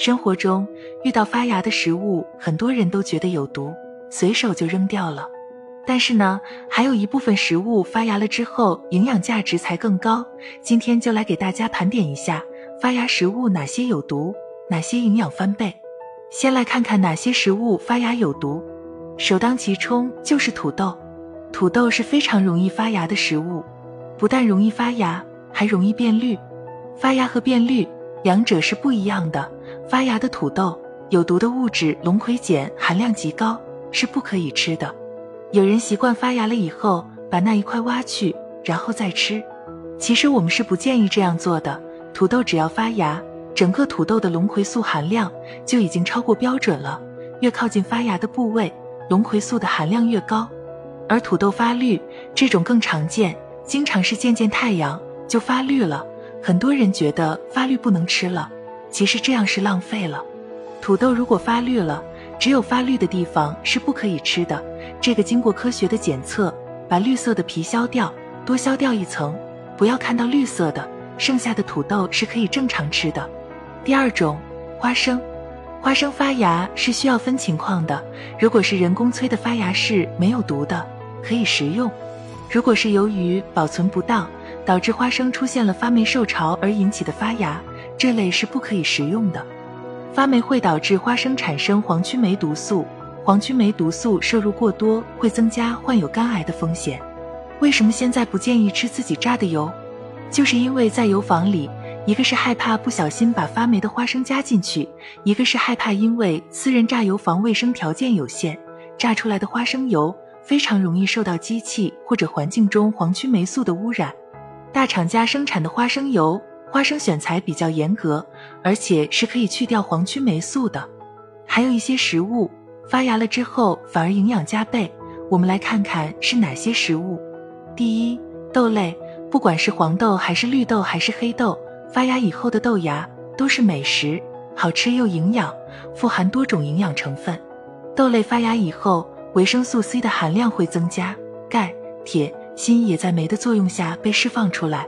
生活中遇到发芽的食物，很多人都觉得有毒，随手就扔掉了。但是呢，还有一部分食物发芽了之后，营养价值才更高。今天就来给大家盘点一下发芽食物哪些有毒，哪些营养翻倍。先来看看哪些食物发芽有毒，首当其冲就是土豆。土豆是非常容易发芽的食物，不但容易发芽，还容易变绿。发芽和变绿两者是不一样的。发芽的土豆有毒的物质龙葵碱含量极高，是不可以吃的。有人习惯发芽了以后把那一块挖去，然后再吃。其实我们是不建议这样做的。土豆只要发芽，整个土豆的龙葵素含量就已经超过标准了。越靠近发芽的部位，龙葵素的含量越高。而土豆发绿这种更常见，经常是见见太阳就发绿了。很多人觉得发绿不能吃了，其实这样是浪费了。土豆如果发绿了，只有发绿的地方是不可以吃的。这个经过科学的检测，把绿色的皮削掉，多削掉一层，不要看到绿色的，剩下的土豆是可以正常吃的。第二种，花生，花生发芽是需要分情况的。如果是人工催的发芽是没有毒的，可以食用；如果是由于保存不当，导致花生出现了发霉受潮而引起的发芽，这类是不可以食用的。发霉会导致花生产生黄曲霉毒素，黄曲霉毒素摄入过多会增加患有肝癌的风险。为什么现在不建议吃自己榨的油？就是因为在油坊里，一个是害怕不小心把发霉的花生加进去，一个是害怕因为私人榨油坊卫生条件有限，榨出来的花生油非常容易受到机器或者环境中黄曲霉素的污染。大厂家生产的花生油。花生选材比较严格，而且是可以去掉黄曲霉素的。还有一些食物发芽了之后反而营养加倍，我们来看看是哪些食物。第一，豆类，不管是黄豆还是绿豆还是黑豆，发芽以后的豆芽都是美食，好吃又营养，富含多种营养成分。豆类发芽以后，维生素 C 的含量会增加，钙、铁、锌也在酶的作用下被释放出来。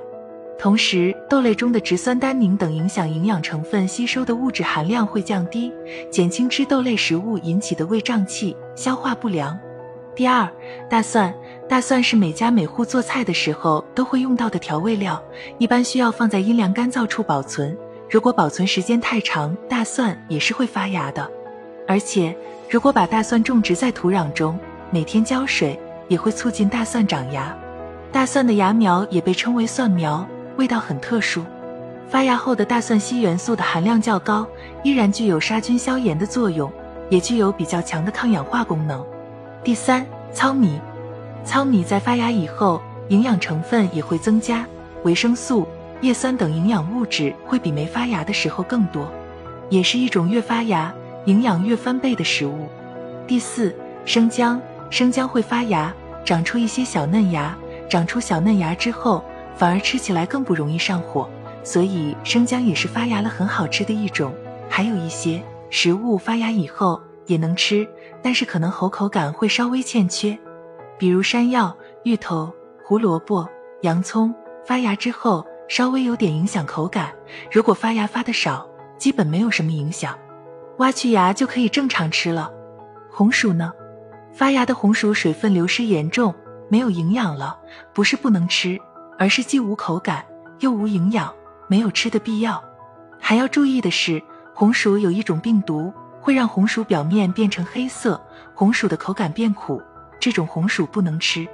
同时，豆类中的植酸单宁等影响营养成分吸收的物质含量会降低，减轻吃豆类食物引起的胃胀气、消化不良。第二，大蒜，大蒜是每家每户做菜的时候都会用到的调味料，一般需要放在阴凉干燥处保存。如果保存时间太长，大蒜也是会发芽的。而且，如果把大蒜种植在土壤中，每天浇水，也会促进大蒜长芽。大蒜的芽苗也被称为蒜苗。味道很特殊，发芽后的大蒜硒元素的含量较高，依然具有杀菌消炎的作用，也具有比较强的抗氧化功能。第三，糙米，糙米在发芽以后，营养成分也会增加，维生素、叶酸等营养物质会比没发芽的时候更多，也是一种越发芽营养越翻倍的食物。第四，生姜，生姜会发芽，长出一些小嫩芽，长出小嫩芽之后。反而吃起来更不容易上火，所以生姜也是发芽了很好吃的一种。还有一些食物发芽以后也能吃，但是可能喉口感会稍微欠缺，比如山药、芋头、胡萝卜、洋葱，发芽之后稍微有点影响口感。如果发芽发的少，基本没有什么影响，挖去芽就可以正常吃了。红薯呢？发芽的红薯水分流失严重，没有营养了，不是不能吃。而是既无口感又无营养，没有吃的必要。还要注意的是，红薯有一种病毒会让红薯表面变成黑色，红薯的口感变苦，这种红薯不能吃。